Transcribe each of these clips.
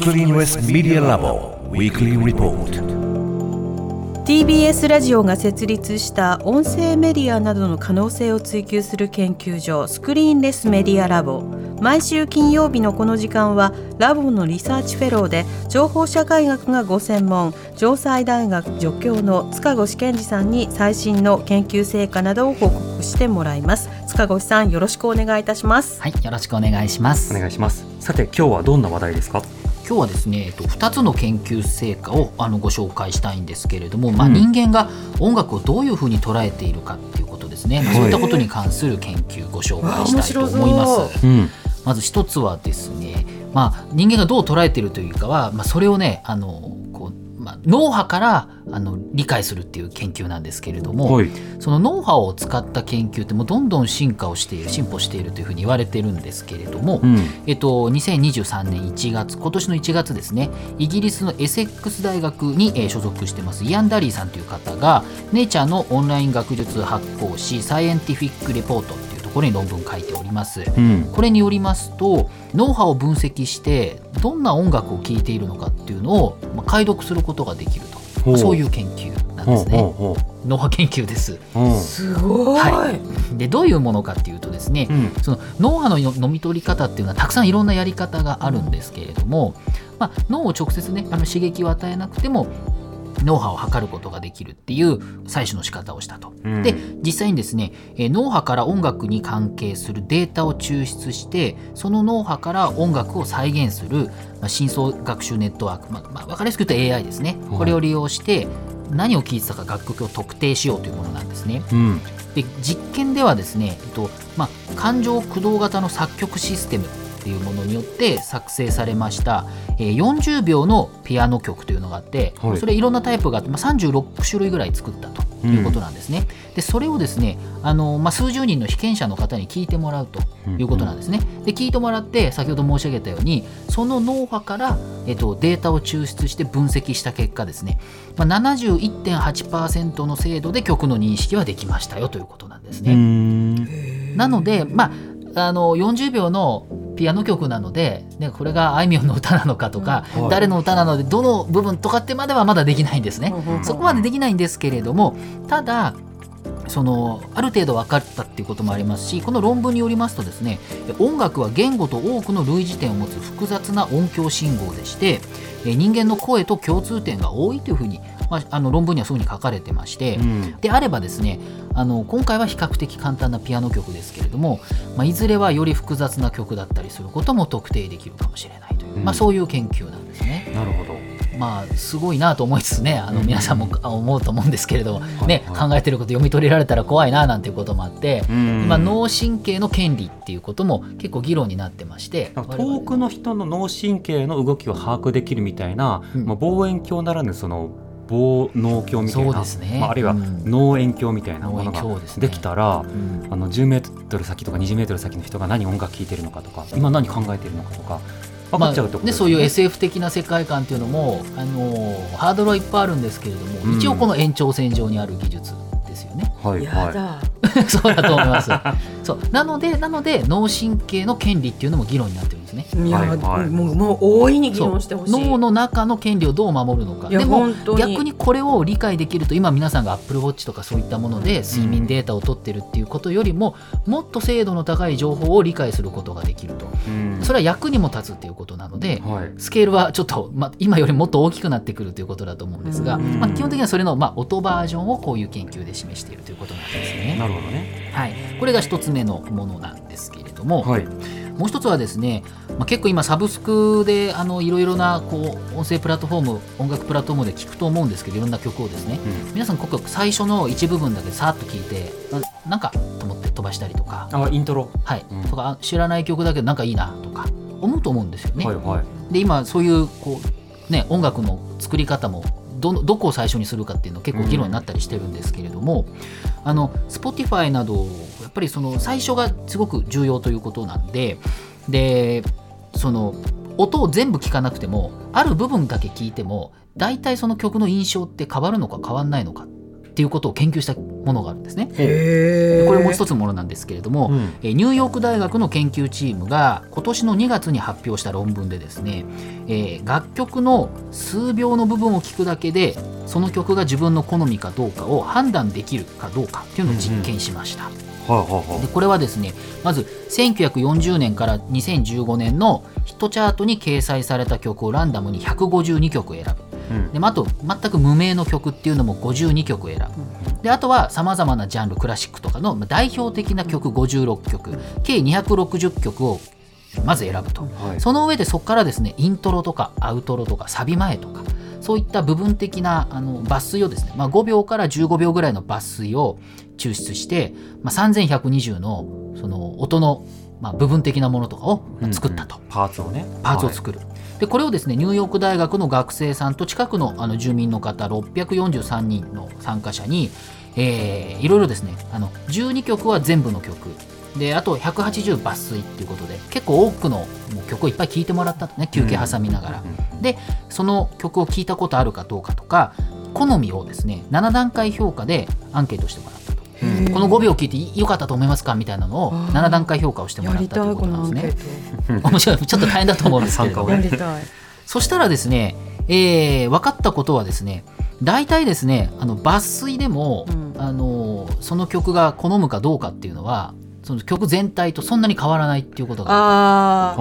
Screenless Media Lab Weekly Report. TBS ラジオが設立した音声メディアなどの可能性を追求する研究所スクリーンレスメディアラボ毎週金曜日のこの時間はラボのリサーチフェローで情報社会学がご専門城西大学助教の塚越健司さんに最新の研究成果などを報告してもらいます。塚越さんよろしくお願いいたします。はいよろしくお願いします。お願いします。さて今日はどんな話題ですか？今日はですね、えっと、2つの研究成果をあのご紹介したいんですけれども、まあ、人間が音楽をどういうふうに捉えているかっていうことですね、まあ、そういったことに関する研究ご紹介したいと思います。う。ん。まず一つはですね、まあ、人間がどう捉えているというかは、まあ、それをねあのまあ、脳波からあの理解するっていう研究なんですけれども、はい、その脳波を使った研究ってもうどんどん進化をしている進歩しているというふうに言われてるんですけれども、うん、えっと、2023年1月今年の1月ですねイギリスのエセックス大学に、えー、所属してますイアン・ダリーさんという方がネイチャーのオンライン学術発行誌サイエンティフィック・レポートところに論文書いております、うん、これによりますと脳波を分析してどんな音楽を聴いているのかっていうのを、まあ、解読することができると、まあ、そういう研究なんですね。脳波研究です。すごい、はい、でどういうものかっていうとですね、うん、その脳波の飲み取り方っていうのはたくさんいろんなやり方があるんですけれども、まあ、脳を直接ねあの刺激を与えなくても脳波を測ることができるっていう採取の仕方をしたと。うん、で実際にですね、え脳波から音楽に関係するデータを抽出してその脳波から音楽を再現する、まあ、深層学習ネットワーク、まあまあ、分かりやすく言うと AI ですね、これを利用して何を聴いてたか楽曲を特定しようというものなんですね。うん、で実験ではですね、えっとまあ、感情駆動型の作曲システムっていうものによって作成されました、えー、40秒のピアノ曲というのがあって、はい、それいろんなタイプがあって、まあ、36種類ぐらい作ったということなんですね。うん、でそれをですねあの、まあ、数十人の被験者の方に聞いてもらうということなんですね。で聞いてもらって先ほど申し上げたようにその脳波から、えっと、データを抽出して分析した結果ですね、まあ、71.8%の精度で曲の認識はできましたよということなんですね。なので、まあ、あの40秒のピアノ曲なので、ね、これがあいみょんの歌なのかとか、うん誰の歌なのでどの部分とかってまではまだできないんですね。そこまでできないんですけれどもただそのある程度分かったっていうこともありますしこの論文によりますとですね音楽は言語と多くの類似点を持つ複雑な音響信号でして人間の声と共通点が多いというふうにまあ、あの論文にはそういうふうに書かれてまして、うん、であればですねあの今回は比較的簡単なピアノ曲ですけれども、まあ、いずれはより複雑な曲だったりすることも特定できるかもしれないという、うん、まあ、そういう研究なんですね。なるほど。まあ、すごいなと思いつつねあの皆さんも思うと思うんですけれども、ね、考えてること読み取れられたら怖いななんていうこともあって、今脳神経の権利っていうことも結構議論になってまして遠くの人の脳神経の動きを把握できるみたいな、まあ、望遠鏡ならぬその防脳鏡みたいな、ね。まあ、あるいは脳炎鏡みたいなものができたら、ねうん、あの10メートル先とか20メートル先の人が何音楽聴いてるのかとか今何考えてるのかとか分かっちゃうと、ね、まあ、そういう SF 的な世界観っていうのもあのハードルはいっぱいあるんですけれども、うん、一応この延長線上にある技術ですよね。はい、はい、そうだと思います。そう。なのでなので脳神経の権利っていうのも議論になってる。んですね。いや、はい。はい、もうもう大いに議論してほしい。脳の中の権利をどう守るのか。でも逆にこれを理解できると今皆さんがアップルウォッチとかそういったもので睡眠データを取ってるっていうことよりも、もっと精度の高い情報を理解することができると、それは役にも立つっていうことなので、はい、スケールはちょっと、ま、今よりもっと大きくなってくるということだと思うんですが、まあ、基本的にはそれの、まあ、音バージョンをこういう研究で示しているということなんですね。なるほどね。はい、これが一つ目のものなんですけれども、はい、もう一つはですね、まあ、結構今サブスクであのいろいろなこう音声プラットフォーム音楽プラットフォームで聞くと思うんですけどいろんな曲をですね、うん、皆さんここ最初の一部分だけさっと聞いてななんかと思って飛ばしたりとか。あイントロ。はい、うん、とか知らない曲だけどなんかいいなとか思うと思うんですよね。はいはい、で今そういうこう、ね、音楽の作り方もどどこを最初にするかっていうの結構議論になったりしてるんですけれども、うん、あの Spotify などやっぱりその最初がすごく重要ということなんででその音を全部聞かなくてもある部分だけ聞いても大体その曲の印象って変わるのか変わんないのかっっていうことを研究したものがあるんですね。これもう一つのものなんですけれども、うん、ニューヨーク大学の研究チームが今年の2月に発表した論文でですね、えー、楽曲の数秒の部分を聞くだけでその曲が自分の好みかどうかを判断できるかどうかっていうのを実験しました。うんうんでこれはですねまず1940年から2015年のヒットチャートに掲載された曲をランダムに152曲選ぶ、うん、であと全く無名の曲っていうのも52曲選ぶ、であとはさまざまなジャンルクラシックとかの代表的な曲56曲計260曲をまず選ぶと、はい、その上でそこからですねイントロとかアウトロとかサビ前とかそういった部分的なあの抜粋をですね、まあ、5秒から15秒ぐらいの抜粋を抽出して、まあ、3120のその音のまあ部分的なものとかを作ったと、うんうん、パーツをね。パーツを作る、はい、でこれをですねニューヨーク大学の学生さんと近くのあの住民の方643人の参加者に、えー、いろいろですねあの12曲は全部の曲であと180抜粋っていうことで結構多くのもう曲をいっぱい聴いてもらったとね休憩挟みながら、うん、でその曲を聴いたことあるかどうかとか好みをですね7段階評価でアンケートしてもらったと。この5秒聞いてよかったと思いますかみたいなのを7段階評価をしてもらったということなんですね。面白い。ちょっと大変だと思うんですけどそしたらですね、えー、分かったことはですね大体ですねあの抜粋でも、うん、あのその曲が好むかどうかっていうのはその曲全体とそんなに変わらないっていうことが。ああ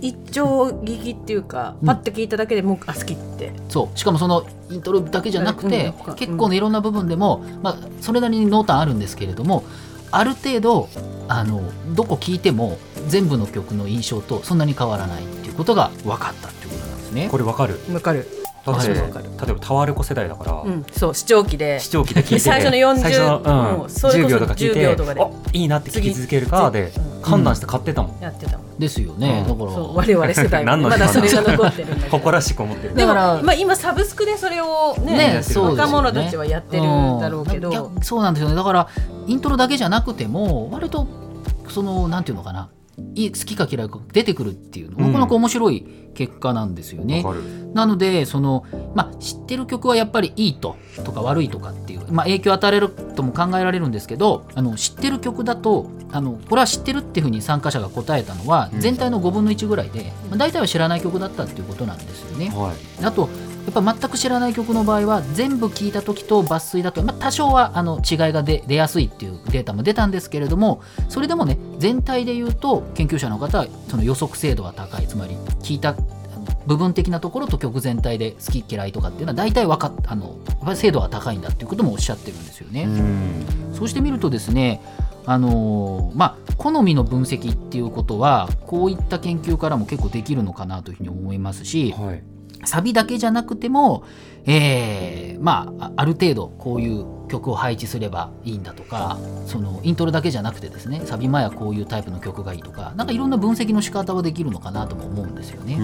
一丁聞きっていうか、パッと聞いただけでもうあ好きって。そう。しかもそのイントロだけじゃなくて、うん、結構ねいろんな部分でも、まあ、それなりに濃淡あるんですけれどもある程度あのどこ聞いても全部の曲の印象とそんなに変わらないっていうことが分かったっていうことなんですね。これ分かる。分かる私もかる。例えばタワレコ世代だから、うん、そう視聴器で。視聴器で聞いて 最初の40最初の、うん、10秒とか聞いてあいいなって聞き続けるかで判断して買ってたもん、やってたもん。ですよね、だから。我々世代 まだそれが残ってるんだ誇らしく思ってる。だからまあ今サブスクでそれをね若者たちはやってるんだろうけど、そう。なんですよね。だからイントロだけじゃなくても割とそのなんていうのかな。い好きか嫌いか出てくるっていうなかなか面白い結果なんですよね。なのでその、まあ、知ってる曲はやっぱりいいととか悪いとかっていう、まあ、影響を与えるとも考えられるんですけどあの知ってる曲だとあのこれは知ってるっていうふうに参加者が答えたのは全体の5分の1ぐらいで、まあ、大体は知らない曲だったっていうことなんですよね。はい、あとやっぱ全く知らない曲の場合は全部聴いた時と抜粋だと、まあ、多少はあの違いが出やすいっていうデータも出たんですけれどもそれでもね全体で言うと研究者の方はその予測精度は高い。つまり聞いた部分的なところと曲全体で好き嫌いとかっていうのは大体分かっあの精度が高いんだっていうこともおっしゃってるんですよね。そうしてみるとですねあのまあ、好みの分析っていうことはこういった研究からも結構できるのかなというふうに思いますし、はい、サビだけじゃなくても、えー、まあある程度こういう曲を配置すればいいんだとかそのイントロだけじゃなくてですねサビ前はこういうタイプの曲がいいとかなんかいろんな分析の仕方はできるのかなとも思うんですよね。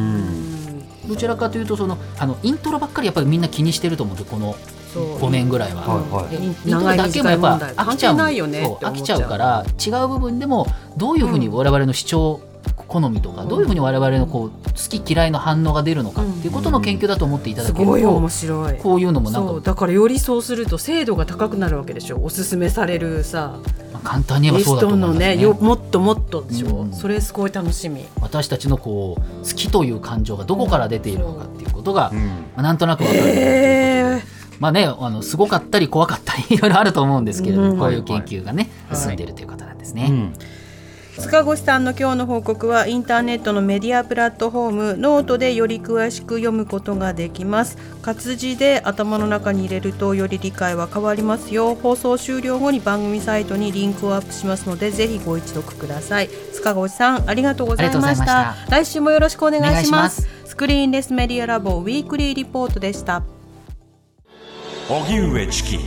どちらかというとそのあのイントロばっかりやっぱりみんな気にしてると思うんでこの5年ぐらいは。はいはい、イントロだけもやっぱ飽きちゃう。飽きちゃうから違う部分でもどういうふうに我々の主張、好みとかどういうふうに我々のこう好き嫌いの反応が出るのかっていうことの研究だと思っていただけると、すごい面白い。こういうのもなんかだからよりそうすると精度が高くなるわけでしょ。おすすめされるさ、まあ、簡単に言えばそうだと思いますね。ねもっともっとでしょ、うん、それすごい楽しみ。私たちのこう好きという感情がどこから出ているのかっていうことが、うん、まあ、なんとなく分かる、えー。まあね、あのすごかったり怖かったり いろいろあると思うんですけれども、うん、こういう研究がね、はい、進んでいるということなんですね。うん塚越さんの今日の報告はインターネットのメディアプラットフォームノートでより詳しく読むことができます。活字で頭の中に入れるとより理解は変わりますよ。放送終了後に番組サイトにリンクをアップしますのでぜひご一読ください。塚越さんありがとうございました。来週もよろしくお願いします。スクリーンレスメディアラボウィークリーリポートでした。荻上チキ